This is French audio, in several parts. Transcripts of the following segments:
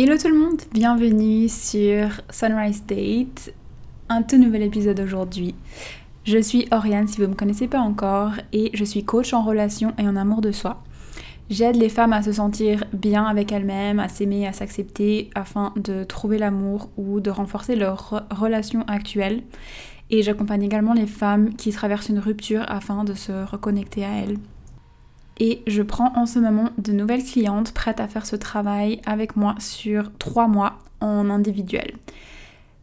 Hello tout le monde, bienvenue sur Sunrise Date, un tout nouvel épisode aujourd'hui. Je suis Oriane si vous ne me connaissez pas encore et je suis coach en relation et en amour de soi. J'aide les femmes à se sentir bien avec elles-mêmes, à s'aimer, à s'accepter afin de trouver l'amour ou de renforcer leur relation actuelle. Et j'accompagne également les femmes qui traversent une rupture afin de se reconnecter à elles et je prends en ce moment de nouvelles clientes prêtes à faire ce travail avec moi sur trois mois en individuel.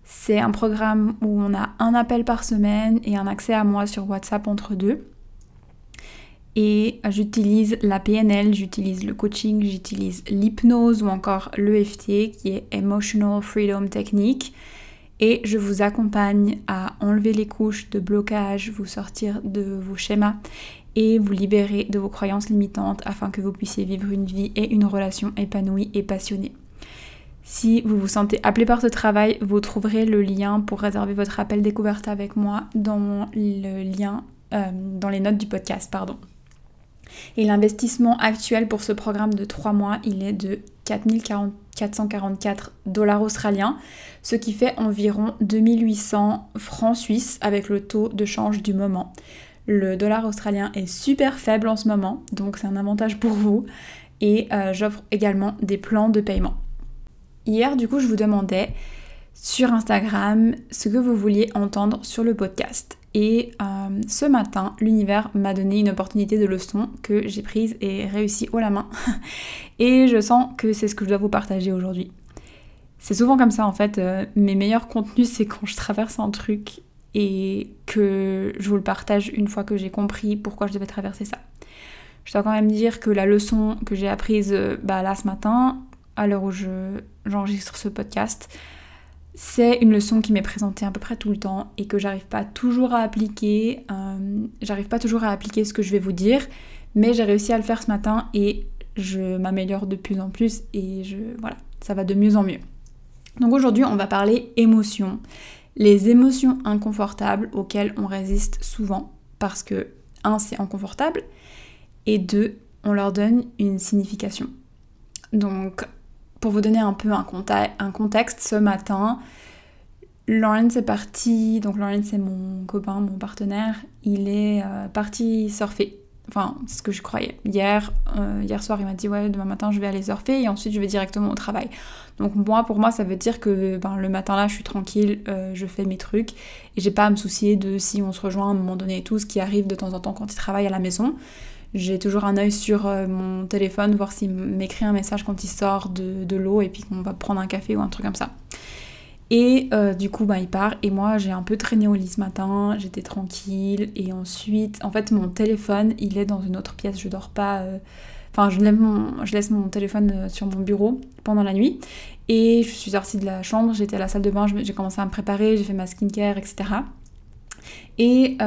C'est un programme où on a un appel par semaine et un accès à moi sur WhatsApp entre deux. Et j'utilise la PNL, j'utilise le coaching, j'utilise l'hypnose ou encore l'EFT qui est Emotional Freedom Technique. Et je vous accompagne à enlever les couches de blocage, vous sortir de vos schémas et vous libérer de vos croyances limitantes afin que vous puissiez vivre une vie et une relation épanouie et passionnée. Si vous vous sentez appelé par ce travail, vous trouverez le lien pour réserver votre appel découverte avec moi dans le lien euh, dans les notes du podcast, pardon. Et l'investissement actuel pour ce programme de 3 mois, il est de 4444 dollars australiens, ce qui fait environ 2800 francs suisses avec le taux de change du moment. Le dollar australien est super faible en ce moment, donc c'est un avantage pour vous. Et euh, j'offre également des plans de paiement. Hier, du coup, je vous demandais sur Instagram ce que vous vouliez entendre sur le podcast. Et euh, ce matin, l'univers m'a donné une opportunité de leçon que j'ai prise et réussi haut la main. et je sens que c'est ce que je dois vous partager aujourd'hui. C'est souvent comme ça en fait, euh, mes meilleurs contenus c'est quand je traverse un truc et que je vous le partage une fois que j'ai compris pourquoi je devais traverser ça. Je dois quand même dire que la leçon que j'ai apprise euh, bah, là ce matin, à l'heure où j'enregistre ce podcast, c'est une leçon qui m'est présentée à peu près tout le temps et que j'arrive pas toujours à appliquer. Euh, j'arrive pas toujours à appliquer ce que je vais vous dire, mais j'ai réussi à le faire ce matin et je m'améliore de plus en plus et je voilà, ça va de mieux en mieux. Donc aujourd'hui, on va parler émotion les émotions inconfortables auxquelles on résiste souvent parce que, un, c'est inconfortable, et deux, on leur donne une signification. Donc, pour vous donner un peu un, contexte, ce matin, Lawrence est parti, donc Lawrence c'est mon copain, mon partenaire, il est euh, parti surfer Enfin, c'est ce que je croyais. Hier, euh, hier soir, il m'a dit ouais, demain matin, je vais aller surfer et ensuite je vais directement au travail. Donc moi, pour moi, ça veut dire que ben, le matin là, je suis tranquille, euh, je fais mes trucs et j'ai pas à me soucier de si on se rejoint à un moment donné et tout, ce qui arrive de temps en temps quand il travaille à la maison. J'ai toujours un œil sur euh, mon téléphone, voir s'il m'écrit un message quand il sort de, de l'eau et puis qu'on va prendre un café ou un truc comme ça. Et euh, du coup, bah, il part. Et moi, j'ai un peu traîné au lit ce matin. J'étais tranquille. Et ensuite, en fait, mon téléphone, il est dans une autre pièce. Je dors pas. Euh, enfin, je, laisse mon téléphone euh, sur mon bureau pendant la nuit. Et je suis sortie de la chambre. J'étais à la salle de bain. J'ai commencé à me préparer. J'ai fait ma skincare, etc. Et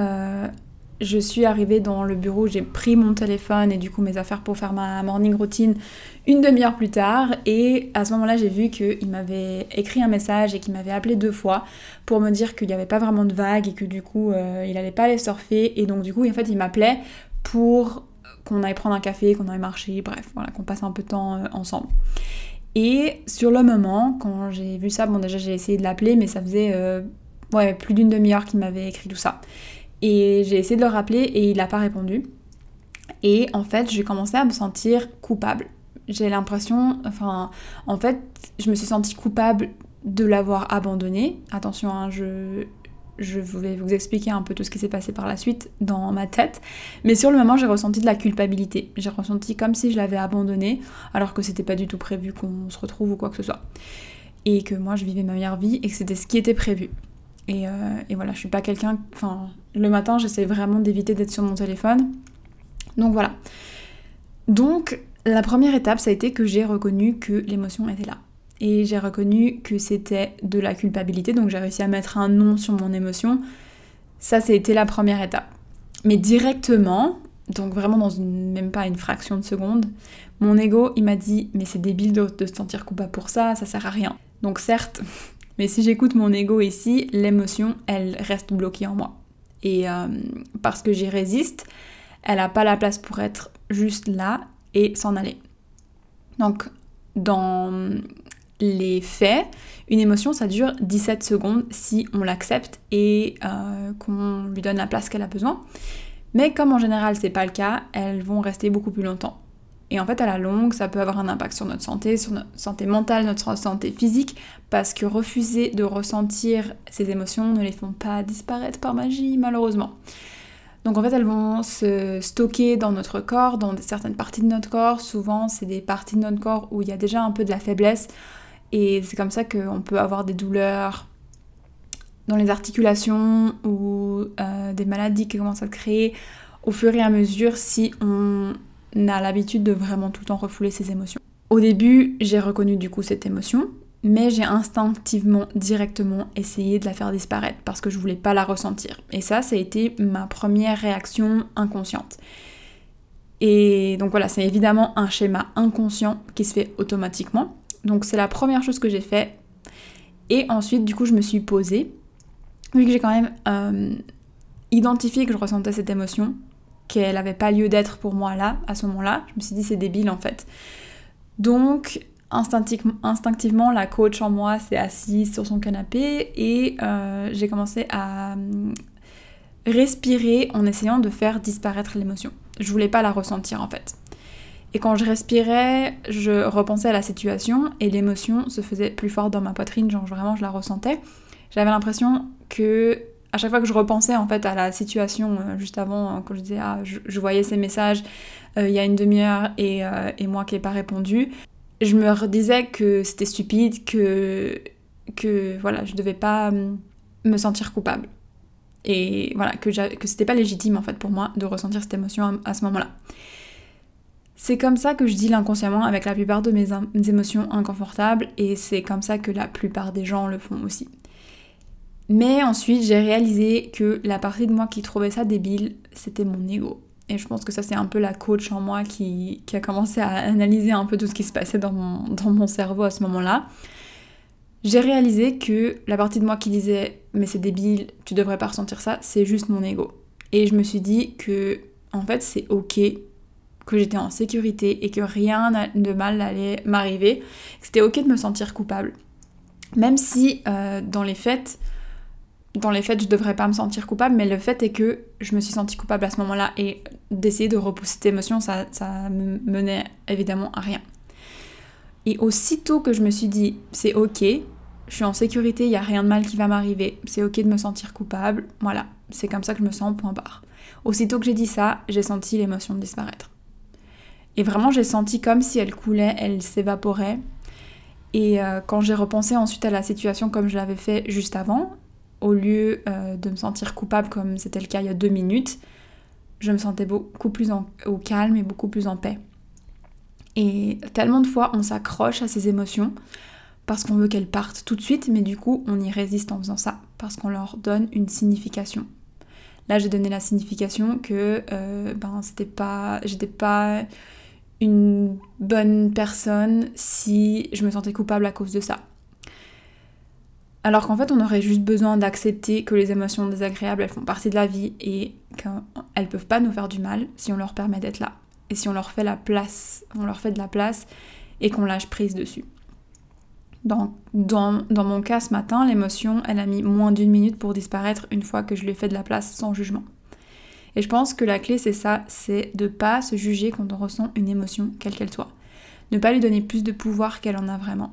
je suis arrivée dans le bureau, j'ai pris mon téléphone et du coup mes affaires pour faire ma morning routine une demi-heure plus tard. Et à ce moment-là, j'ai vu qu'il m'avait écrit un message et qu'il m'avait appelé deux fois pour me dire qu'il n'y avait pas vraiment de vagues et que du coup euh, il allait pas aller surfer. Et donc du coup, en fait, il m'appelait pour qu'on aille prendre un café, qu'on aille marcher, bref, voilà, qu'on passe un peu de temps euh, ensemble. Et sur le moment, quand j'ai vu ça, bon déjà j'ai essayé de l'appeler, mais ça faisait euh, plus d'une demi-heure qu'il m'avait écrit tout ça. Et j'ai essayé de le rappeler et il n'a pas répondu. Et en fait, j'ai commencé à me sentir coupable. J'ai l'impression, enfin, en fait, je me suis sentie coupable de l'avoir abandonné. Attention, hein, je, je vais vous expliquer un peu tout ce qui s'est passé par la suite dans ma tête. Mais sur le moment, j'ai ressenti de la culpabilité. J'ai ressenti comme si je l'avais abandonné, alors que c'était pas du tout prévu qu'on se retrouve ou quoi que ce soit. Et que moi, je vivais ma meilleure vie et que c'était ce qui était prévu. Euh, et, voilà, je suis pas quelqu'un. Enfin, le matin, j'essaie vraiment d'éviter d'être sur mon téléphone. Donc voilà. Donc, la première étape, ça a été que j'ai reconnu que l'émotion était là. Et j'ai reconnu que c'était de la culpabilité, donc j'ai réussi à mettre un nom sur mon émotion. Ça, c'était la première étape. Mais directement, donc vraiment dans même pas une fraction de seconde, mon ego, il m'a dit Mais c'est débile de, de se sentir coupable pour ça, ça sert à rien. Donc certes, mais si j'écoute mon ego ici, l'émotion, elle reste bloquée en moi. Et euh, parce que j'y résiste, elle n'a pas la place pour être juste là et s'en aller. Donc, dans les faits, une émotion, ça dure 17 secondes si on l'accepte et euh, qu'on lui donne la place qu'elle a besoin. Mais comme en général c'est pas le cas, elles vont rester beaucoup plus longtemps. Et en fait, à la longue, ça peut avoir un impact sur notre santé, sur notre santé mentale, notre santé physique, parce que refuser de ressentir ces émotions ne les font pas disparaître par magie, malheureusement. Donc en fait, elles vont se stocker dans notre corps, dans certaines parties de notre corps. Souvent, c'est des parties de notre corps où il y a déjà un peu de la faiblesse. Et c'est comme ça qu'on peut avoir des douleurs dans les articulations ou euh, des maladies qui commencent à se créer au fur et à mesure si on a l'habitude de vraiment tout le temps refouler ses émotions. Au début, j'ai reconnu du coup cette émotion, mais j'ai instinctivement, directement essayé de la faire disparaître parce que je voulais pas la ressentir. Et ça, ça a été ma première réaction inconsciente. Et donc voilà, c'est évidemment un schéma inconscient qui se fait automatiquement. Donc c'est la première chose que j'ai fait. Et ensuite, du coup, je me suis posée. Vu que j'ai quand même euh, identifié que je ressentais cette émotion, qu'elle n'avait pas lieu d'être pour moi là, à ce moment-là, je me suis dit c'est débile en fait. Donc instinctivement, la coach en moi s'est assise sur son canapé et euh, j'ai commencé à euh, respirer en essayant de faire disparaître l'émotion. Je voulais pas la ressentir en fait. Et quand je respirais, je repensais à la situation et l'émotion se faisait plus forte dans ma poitrine, genre vraiment je la ressentais. J'avais l'impression que à chaque fois que je repensais en fait à la situation euh, juste avant, hein, quand je disais ah je, voyais ces messages euh, il y a une demi-heure et, euh, et, moi qui n'ai pas répondu, je me redisais que c'était stupide, que que voilà je devais pas hum, me sentir coupable et voilà que que c'était pas légitime en fait pour moi de ressentir cette émotion à ce moment-là. C'est comme ça que je dis l'inconsciemment avec la plupart de mes, émotions inconfortables et c'est comme ça que la plupart des gens le font aussi. Mais ensuite, j'ai réalisé que la partie de moi qui trouvait ça débile, c'était mon ego. Et je pense que ça, c'est un peu la coach en moi qui, a commencé à analyser un peu tout ce qui se passait dans mon, cerveau à ce moment-là. J'ai réalisé que la partie de moi qui disait mais c'est débile, tu devrais pas ressentir ça, c'est juste mon ego. Et je me suis dit que en fait c'est ok que j'étais en sécurité et que rien de mal n'allait m'arriver. C'était ok de me sentir coupable. Même si euh, dans les faits, dans les faits, je devrais pas me sentir coupable, mais le fait est que je me suis sentie coupable à ce moment-là et d'essayer de repousser cette émotion, ça, ça me menait évidemment à rien. Et aussitôt que je me suis dit, c'est ok, je suis en sécurité, il n'y a rien de mal qui va m'arriver, c'est ok de me sentir coupable, voilà, c'est comme ça que je me sens, point barre. Aussitôt que j'ai dit ça, j'ai senti l'émotion disparaître. Et vraiment, j'ai senti comme si elle coulait, elle s'évaporait. Et euh, quand j'ai repensé ensuite à la situation comme je l'avais fait juste avant, au lieu euh, de me sentir coupable comme c'était le cas il y a deux minutes, je me sentais beaucoup plus au calme et beaucoup plus en paix. Et tellement de fois, on s'accroche à ces émotions parce qu'on veut qu'elles partent tout de suite, mais du coup, on y résiste en faisant ça, parce qu'on leur donne une signification. Là, j'ai donné la signification que euh, ben, c'était pas, j'étais pas une bonne personne si je me sentais coupable à cause de ça. Alors qu'en fait, on aurait juste besoin d'accepter que les émotions désagréables, elles font partie de la vie et qu'elles peuvent pas nous faire du mal si on leur permet d'être là. Et si on leur fait la place, on leur fait de la place et qu'on lâche prise dessus. Dans, dans, dans mon cas ce matin, l'émotion, elle a mis moins d'une minute pour disparaître une fois que je lui ai fait de la place sans jugement. Et je pense que la clé, c'est ça, c'est de pas se juger quand on ressent une émotion, quelle qu'elle soit. Ne pas lui donner plus de pouvoir qu'elle en a vraiment.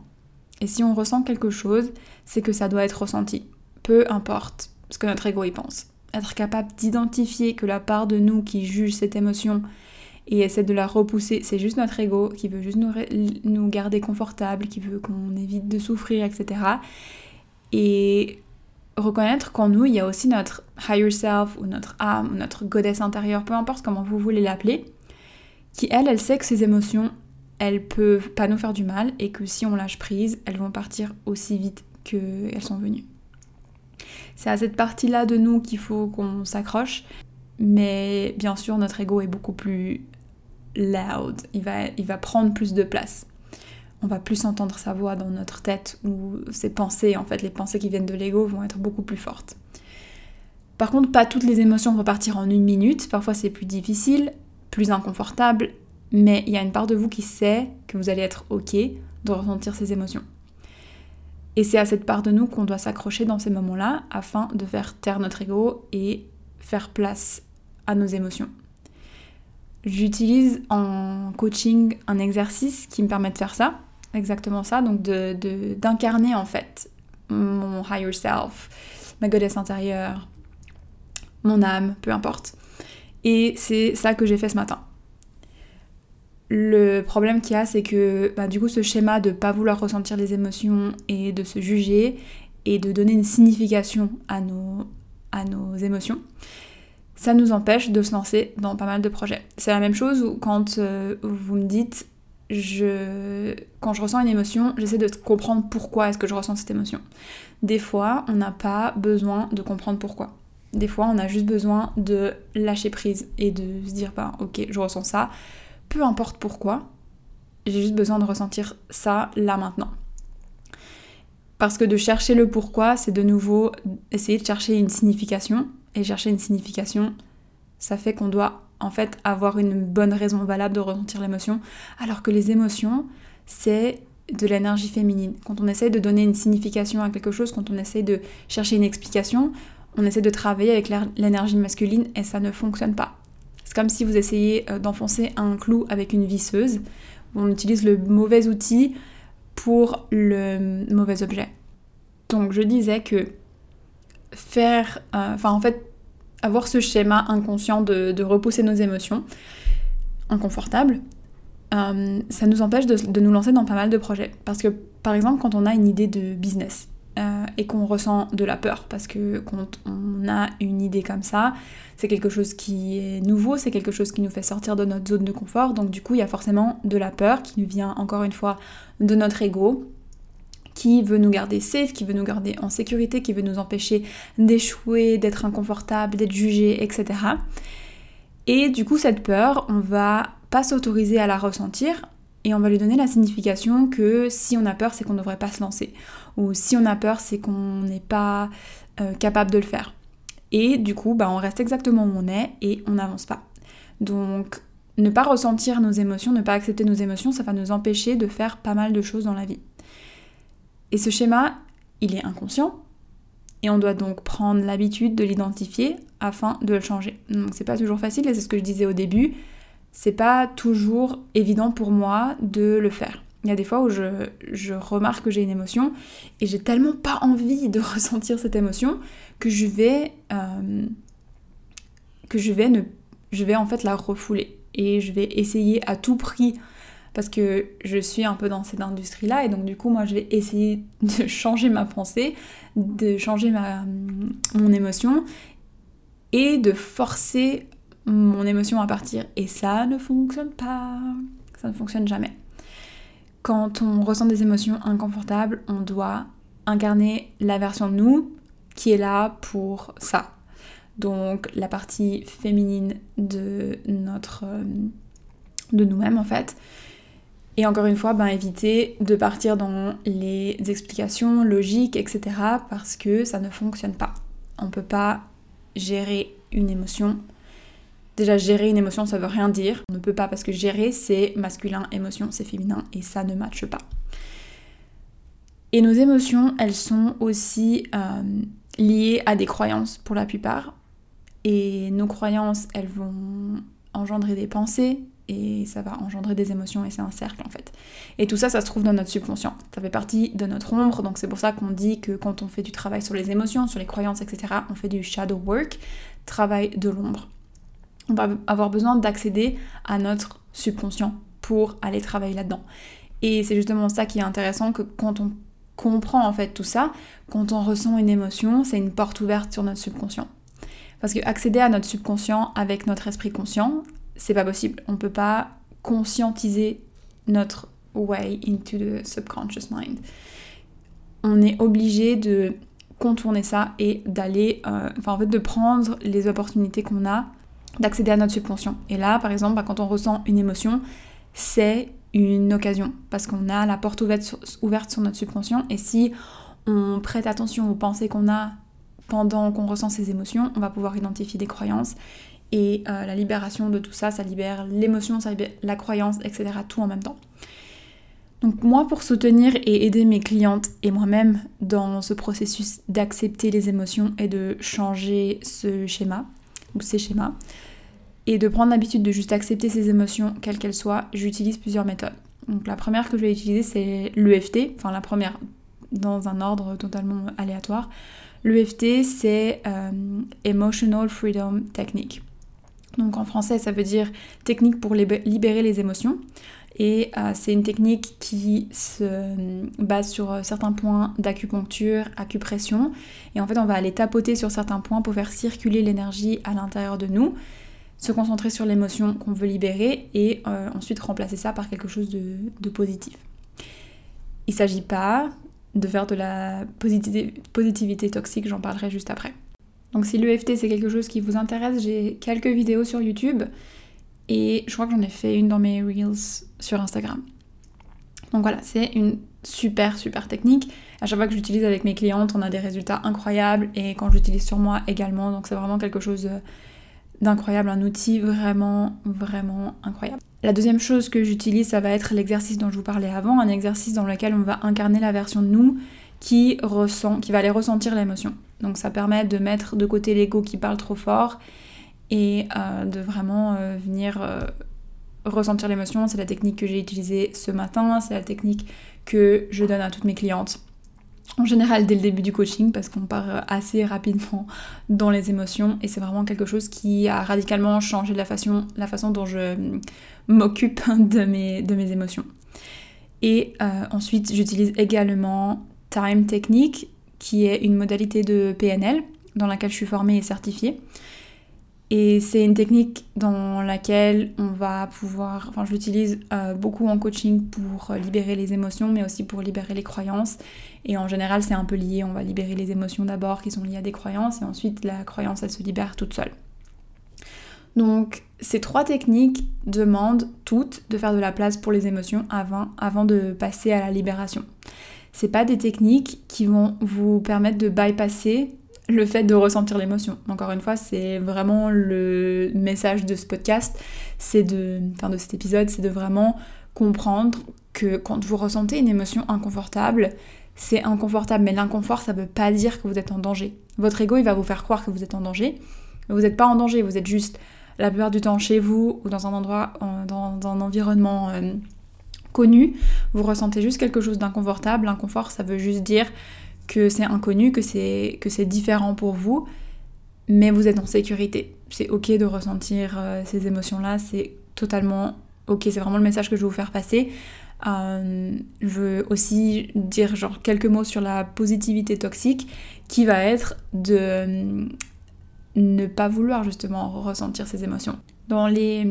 Et si on ressent quelque chose, c'est que ça doit être ressenti. Peu importe ce que notre ego y pense. Être capable d'identifier que la part de nous qui juge cette émotion et essaie de la repousser, c'est juste notre ego qui veut juste nous, nous garder confortable, qui veut qu'on évite de souffrir, etc. Et reconnaître qu'en nous, il y a aussi notre higher self ou notre âme ou notre goddess intérieure, peu importe comment vous voulez l'appeler, qui elle, elle sait que ces émotions, elles peuvent pas nous faire du mal et que si on lâche prise, elles vont partir aussi vite qu'elles sont venues. C'est à cette partie-là de nous qu'il faut qu'on s'accroche, mais bien sûr notre ego est beaucoup plus loud, il va, il va prendre plus de place on va plus entendre sa voix dans notre tête ou ses pensées, en fait, les pensées qui viennent de l'ego vont être beaucoup plus fortes. Par contre, pas toutes les émotions vont partir en une minute, parfois c'est plus difficile, plus inconfortable, mais il y a une part de vous qui sait que vous allez être ok de ressentir ces émotions. Et c'est à cette part de nous qu'on doit s'accrocher dans ces moments-là afin de faire taire notre ego et faire place à nos émotions. J'utilise en coaching un exercice qui me permet de faire ça, exactement ça, donc d'incarner de, en fait mon higher self, ma goddess intérieure, mon âme, peu importe. Et c'est ça que j'ai fait ce matin. Le problème qu'il y a, c'est que bah, du coup, ce schéma de pas vouloir ressentir les émotions et de se juger et de donner une signification à nos, à nos émotions, ça nous empêche de se lancer dans pas mal de projets. C'est la même chose quand euh, vous me dites je, quand je ressens une émotion, j'essaie de comprendre pourquoi est-ce que je ressens cette émotion. Des fois, on n'a pas besoin de comprendre pourquoi. Des fois, on a juste besoin de lâcher prise et de se dire, bah, ok, je ressens ça, peu importe pourquoi, j'ai juste besoin de ressentir ça là maintenant. Parce que de chercher le pourquoi, c'est de nouveau essayer de chercher une signification. Et chercher une signification, ça fait qu'on doit en fait avoir une bonne raison valable de ressentir l'émotion. Alors que les émotions, c'est de l'énergie féminine. Quand on essaie de donner une signification à quelque chose, quand on essaie de chercher une explication, on essaie de travailler avec l'énergie masculine et ça ne fonctionne pas. C'est comme si vous essayez euh, d'enfoncer un clou avec une visseuse. On utilise le mauvais outil pour le mauvais objet. Donc je disais que faire, euh, enfin en fait, avoir ce schéma inconscient de, repousser nos émotions inconfortables, euh, ça nous empêche de, de, nous lancer dans pas mal de projets. Parce que par exemple, quand on a une idée de business, euh, et qu'on ressent de la peur parce que quand on a une idée comme ça, c'est quelque chose qui est nouveau, c'est quelque chose qui nous fait sortir de notre zone de confort, donc du coup il y a forcément de la peur qui nous vient encore une fois de notre ego qui veut nous garder safe, qui veut nous garder en sécurité, qui veut nous empêcher d'échouer, d'être inconfortable, d'être jugé, etc. Et du coup cette peur, on va pas s'autoriser à la ressentir, et on va lui donner la signification que si on a peur, c'est qu'on ne devrait pas se lancer. Ou si on a peur, c'est qu'on n'est pas euh, capable de le faire. Et du coup, bah, on reste exactement où on est et on n'avance pas. Donc, ne pas ressentir nos émotions, ne pas accepter nos émotions, ça va nous empêcher de faire pas mal de choses dans la vie. Et ce schéma, il est inconscient. Et on doit donc prendre l'habitude de l'identifier afin de le changer. Donc c'est pas toujours facile, et c'est ce que je disais au début c'est pas toujours évident pour moi de le faire. Il y a des fois où je, remarque que j'ai une émotion et j'ai tellement pas envie de ressentir cette émotion que je vais euh, que je vais ne je vais en fait la refouler et je vais essayer à tout prix parce que je suis un peu dans cette industrie là et donc du coup moi je vais essayer de changer ma pensée, de changer ma mon émotion et de forcer mon émotion à partir. Et ça ne fonctionne pas. Ça ne fonctionne jamais. Quand on ressent des émotions inconfortables, on doit incarner la version de nous qui est là pour ça. Donc la partie féminine de notre de nous-mêmes en fait. Et encore une fois, ben, éviter de partir dans les explications logiques, etc. parce que ça ne fonctionne pas. On peut pas gérer une émotion Déjà, gérer une émotion, ça veut rien dire. On ne peut pas parce que gérer, c'est masculin, émotion, c'est féminin et ça ne matche pas. Et nos émotions, elles sont aussi euh, liées à des croyances pour la plupart. Et nos croyances, elles vont engendrer des pensées et ça va engendrer des émotions et c'est un cercle en fait. Et tout ça, ça se trouve dans notre subconscient. Ça fait partie de notre ombre, donc c'est pour ça qu'on dit que quand on fait du travail sur les émotions, sur les croyances, etc., on fait du shadow work, travail de l'ombre on va avoir besoin d'accéder à notre subconscient pour aller travailler là-dedans. Et c'est justement ça qui est intéressant, que quand on comprend en fait tout ça, quand on ressent une émotion, c'est une porte ouverte sur notre subconscient. Parce que accéder à notre subconscient avec notre esprit conscient, c'est pas possible. On peut pas conscientiser notre way into the subconscious mind. On est obligé de contourner ça et d'aller, euh, enfin en fait de prendre les opportunités qu'on a d'accéder à notre subconscient. Et là, par exemple, bah, quand on ressent une émotion, c'est une occasion parce qu'on a la porte ouverte sur, notre subconscient et si on prête attention aux pensées qu'on a pendant qu'on ressent ces émotions, on va pouvoir identifier des croyances et euh, la libération de tout ça, ça libère l'émotion, ça libère la croyance, etc. tout en même temps. Donc moi, pour soutenir et aider mes clientes et moi-même dans ce processus d'accepter les émotions et de changer ce schéma, ou ces schémas, et de prendre l'habitude de juste accepter ces émotions, quelles qu'elles soient, j'utilise plusieurs méthodes. Donc la première que je vais utiliser, c'est l'EFT, enfin la première dans un ordre totalement aléatoire. L'EFT, c'est euh, Emotional Freedom Technique. Donc en français, ça veut dire technique pour libérer les émotions. Et euh, c'est une technique qui se base sur euh, certains points d'acupuncture, acupression. Et en fait, on va aller tapoter sur certains points pour faire circuler l'énergie à l'intérieur de nous, se concentrer sur l'émotion qu'on veut libérer et euh, ensuite remplacer ça par quelque chose de, positif. Il ne s'agit pas de faire de la positivité toxique, j'en parlerai juste après. Donc si l'EFT c'est quelque chose qui vous intéresse, j'ai quelques vidéos sur YouTube et je crois que j'en ai fait une dans mes Reels sur Instagram. Donc voilà, c'est une super super technique. À chaque fois que j'utilise avec mes clientes, on a des résultats incroyables et quand j'utilise sur moi également. Donc c'est vraiment quelque chose d'incroyable, un outil vraiment vraiment incroyable. La deuxième chose que j'utilise, ça va être l'exercice dont je vous parlais avant, un exercice dans lequel on va incarner la version de nous qui ressent, qui va aller ressentir l'émotion. Donc ça permet de mettre de côté l'ego qui parle trop fort et euh, de vraiment euh, venir euh, ressentir l'émotion. C'est la technique que j'ai utilisée ce matin, c'est la technique que je donne à toutes mes clientes. En général dès le début du coaching parce qu'on part assez rapidement dans les émotions et c'est vraiment quelque chose qui a radicalement changé la façon, la façon dont je m'occupe de mes, de mes émotions. Et ensuite j'utilise également Technique qui est une modalité de PNL dans laquelle je suis formée et certifiée. Et c'est une technique dans laquelle on va pouvoir, enfin je l'utilise euh, beaucoup en coaching pour libérer les émotions, mais aussi pour libérer les croyances. Et en général, c'est un peu lié, on va libérer les émotions d'abord qui sont liées à des croyances, et ensuite la croyance, elle se libère toute seule. Donc ces trois techniques demandent toutes de faire de la place pour les émotions avant, avant de passer à la libération. C'est pas des techniques qui vont vous permettre de bypasser le fait de ressentir l'émotion. Encore une fois, c'est vraiment le message de ce podcast, c'est de, enfin de cet épisode, c'est de vraiment comprendre que quand vous ressentez une émotion inconfortable, c'est inconfortable, mais l'inconfort, ça veut pas dire que vous êtes en danger. Votre ego, il va vous faire croire que vous êtes en danger, mais vous n'êtes pas en danger, vous êtes juste la plupart du temps chez vous ou dans un endroit, dans, un environnement euh, connu, vous ressentez juste quelque chose d'inconfortable. L'inconfort, ça veut juste dire que c'est inconnu, que c'est différent pour vous, mais vous êtes en sécurité. C'est ok de ressentir euh, ces émotions-là, c'est totalement ok. C'est vraiment le message que je veux vous faire passer. Euh, je veux aussi dire genre quelques mots sur la positivité toxique, qui va être de euh, ne pas vouloir justement ressentir ces émotions. Dans les,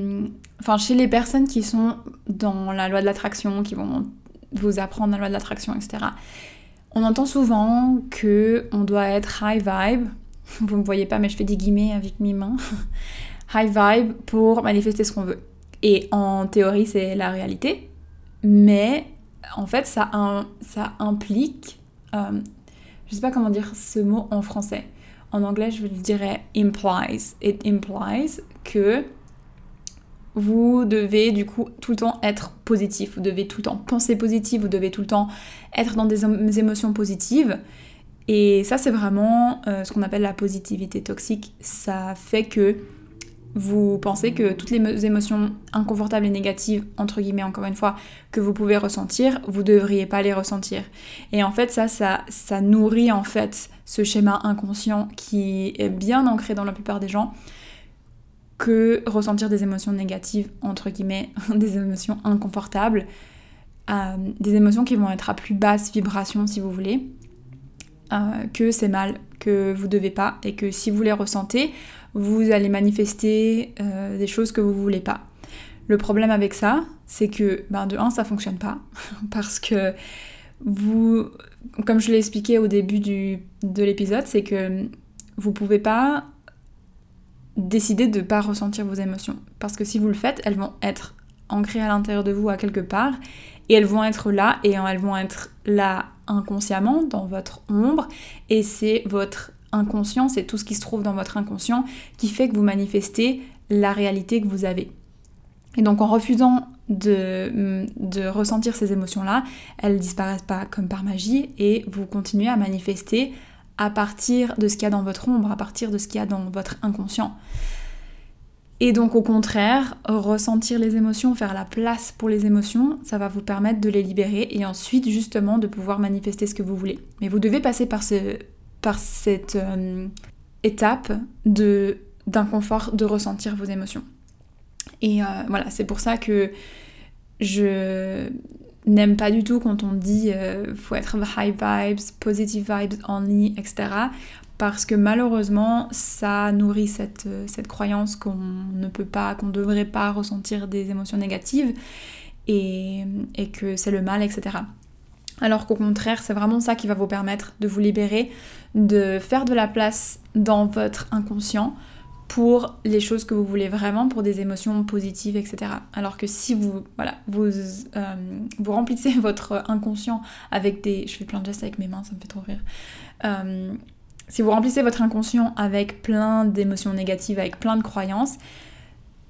enfin chez les personnes qui sont dans la loi de l'attraction, qui vont vous apprendre la loi de l'attraction, etc on entend souvent que on doit être high vibe. Vous me voyez pas, mais je fais des guillemets avec mes mains. high vibe pour manifester ce qu'on veut. Et en théorie, c'est la réalité. Mais en fait, ça, ça implique. Euh, je sais pas comment dire ce mot en français. En anglais, je dirais implies. It implies que vous devez du coup tout le temps être positif, vous devez tout le temps penser positif, vous devez tout le temps être dans des émotions positives. Et ça c'est vraiment euh, ce qu'on appelle la positivité toxique. Ça fait que vous pensez que toutes les émotions inconfortables et négatives, entre guillemets encore une fois, que vous pouvez ressentir, vous ne devriez pas les ressentir. Et en fait ça, ça, ça nourrit en fait ce schéma inconscient qui est bien ancré dans la plupart des gens que ressentir des émotions négatives, entre guillemets, des émotions inconfortables, euh, des émotions qui vont être à plus basse vibration si vous voulez, euh, que c'est mal, que vous devez pas, et que si vous les ressentez, vous allez manifester euh, des choses que vous voulez pas. Le problème avec ça, c'est que ben, de un, ça fonctionne pas, parce que vous, comme je l'ai expliqué au début du, de l'épisode, c'est que vous pouvez pas décidez de ne pas ressentir vos émotions. Parce que si vous le faites, elles vont être ancrées à l'intérieur de vous à quelque part, et elles vont être là, et elles vont être là inconsciemment, dans votre ombre, et c'est votre inconscient, c'est tout ce qui se trouve dans votre inconscient qui fait que vous manifestez la réalité que vous avez. Et donc en refusant de, de ressentir ces émotions-là, elles disparaissent pas comme par magie et vous continuez à manifester à partir de ce qu'il y a dans votre ombre, à partir de ce qu'il y a dans votre inconscient. Et donc au contraire, ressentir les émotions, faire la place pour les émotions, ça va vous permettre de les libérer et ensuite justement de pouvoir manifester ce que vous voulez. Mais vous devez passer par, ce, par cette euh, étape de d'inconfort de ressentir vos émotions. Et euh, voilà, c'est pour ça que je n'aime pas du tout quand on dit euh, faut être high vibes, positive vibes only, etc. Parce que malheureusement, ça nourrit cette, euh, cette croyance qu'on ne peut pas, qu'on ne devrait pas ressentir des émotions négatives et, et que c'est le mal, etc. Alors qu'au contraire, c'est vraiment ça qui va vous permettre de vous libérer, de faire de la place dans votre inconscient pour les choses que vous voulez vraiment, pour des émotions positives, etc. Alors que si vous, voilà, vous, euh, vous remplissez votre inconscient avec des... Je fais plein de gestes avec mes mains, ça me fait trop rire. Euh, si vous remplissez votre inconscient avec plein d'émotions négatives, avec plein de croyances,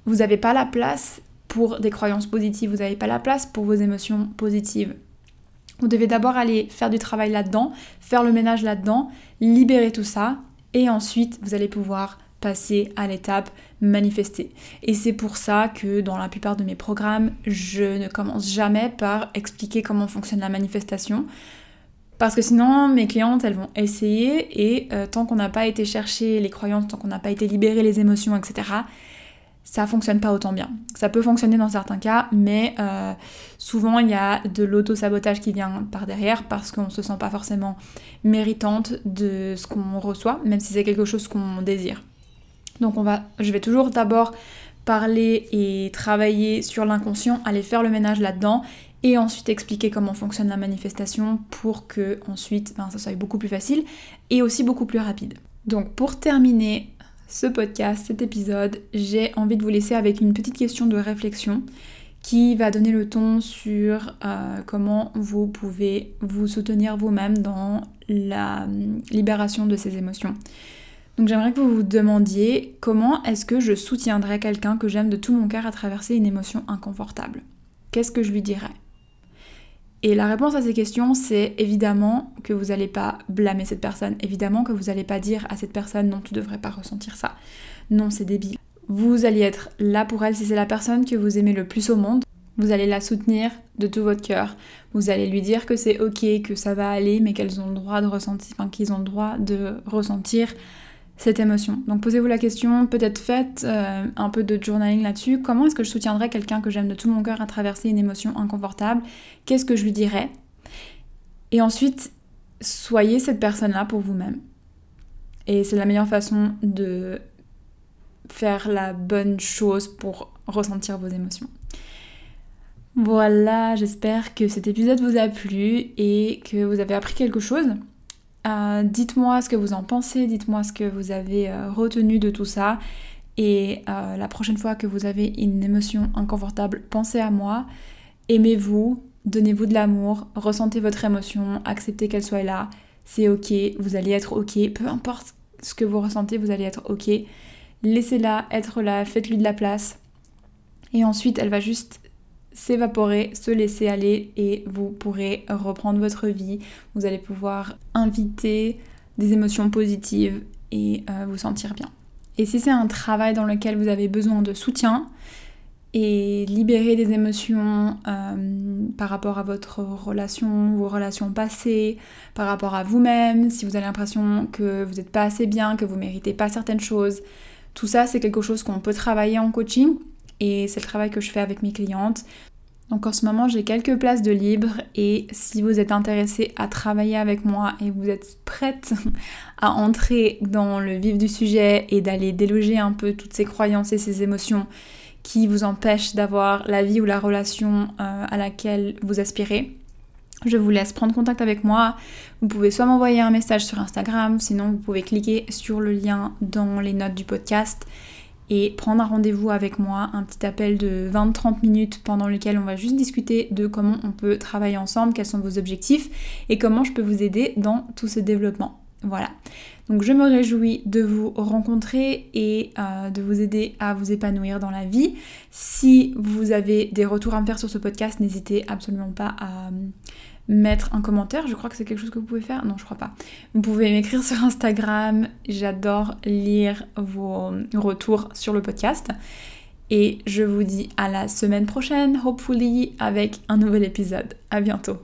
vous n'avez pas la place pour des croyances positives, vous n'avez pas la place pour vos émotions positives. Vous devez d'abord aller faire du travail là-dedans, faire le ménage là-dedans, libérer tout ça, et ensuite vous allez pouvoir passer à l'étape manifester. Et c'est pour ça que dans la plupart de mes programmes, je ne commence jamais par expliquer comment fonctionne la manifestation. Parce que sinon, mes clientes, elles vont essayer et euh, tant qu'on n'a pas été chercher les croyances, tant qu'on n'a pas été libérer les émotions, etc., ça fonctionne pas autant bien. Ça peut fonctionner dans certains cas, mais euh, souvent il y a de l'auto-sabotage qui vient par derrière parce qu'on se sent pas forcément méritante de ce qu'on reçoit, même si c'est quelque chose qu'on désire. Donc on va, je vais toujours d'abord parler et travailler sur l'inconscient, aller faire le ménage là-dedans et ensuite expliquer comment fonctionne la manifestation pour que ensuite ben, ça soit beaucoup plus facile et aussi beaucoup plus rapide. Donc pour terminer ce podcast, cet épisode, j'ai envie de vous laisser avec une petite question de réflexion qui va donner le ton sur euh, comment vous pouvez vous soutenir vous-même dans la hum, libération de ces émotions. Donc j'aimerais que vous vous demandiez comment est-ce que je soutiendrais quelqu'un que j'aime de tout mon cœur à traverser une émotion inconfortable Qu'est-ce que je lui dirais? Et la réponse à ces questions, c'est évidemment que vous n'allez pas blâmer cette personne, évidemment que vous n'allez pas dire à cette personne non, tu devrais pas ressentir ça, non, c'est débile. Vous allez être là pour elle si c'est la personne que vous aimez le plus au monde. Vous allez la soutenir de tout votre cœur. Vous allez lui dire que c'est ok, que ça va aller, mais qu'elles ont le droit de ressentir, enfin qu'ils ont le droit de ressentir cette émotion. Donc posez-vous la question, peut-être faites euh, un peu de journaling là-dessus. Comment est-ce que je soutiendrais quelqu'un que j'aime de tout mon cœur à traverser une émotion inconfortable? Qu'est-ce que je lui dirais? Et ensuite, soyez cette personne-là pour vous-même. Et c'est la meilleure façon de faire la bonne chose pour ressentir vos émotions. Voilà, j'espère que cet épisode vous a plu et que vous avez appris quelque chose. Euh, dites-moi ce que vous en pensez, dites-moi ce que vous avez euh, retenu de tout ça. Et euh, la prochaine fois que vous avez une émotion inconfortable, pensez à moi, aimez-vous, donnez-vous de l'amour, ressentez votre émotion, acceptez qu'elle soit là, c'est ok, vous allez être ok, peu importe ce que vous ressentez, vous allez être ok. Laissez-la être là, faites-lui de la place. Et ensuite, elle va juste s'évaporer, se laisser aller et vous pourrez reprendre votre vie. Vous allez pouvoir inviter des émotions positives et euh, vous sentir bien. Et si c'est un travail dans lequel vous avez besoin de soutien et libérer des émotions euh, par rapport à votre relation, vos relations passées, par rapport à vous-même, si vous avez l'impression que vous n'êtes pas assez bien, que vous méritez pas certaines choses, tout ça c'est quelque chose qu'on peut travailler en coaching et c'est le travail que je fais avec mes clientes. Donc en ce moment j'ai quelques places de libre et si vous êtes intéressé à travailler avec moi et vous êtes prête à entrer dans le vif du sujet et d'aller déloger un peu toutes ces croyances et ces émotions qui vous empêchent d'avoir la vie ou la relation euh, à laquelle vous aspirez, je vous laisse prendre contact avec moi. Vous pouvez soit m'envoyer un message sur Instagram, sinon vous pouvez cliquer sur le lien dans les notes du podcast et prendre un rendez-vous avec moi, un petit appel de 20-30 minutes pendant lequel on va juste discuter de comment on peut travailler ensemble, quels sont vos objectifs et comment je peux vous aider dans tout ce développement. Voilà. Donc je me réjouis de vous rencontrer et euh, de vous aider à vous épanouir dans la vie. Si vous avez des retours à me faire sur ce podcast, n'hésitez absolument pas à mettre un commentaire. Je crois que c'est quelque chose que vous pouvez faire. Non, je crois pas. Vous pouvez m'écrire sur Instagram. J'adore lire vos retours sur le podcast. Et je vous dis à la semaine prochaine, hopefully, avec un nouvel épisode. À bientôt.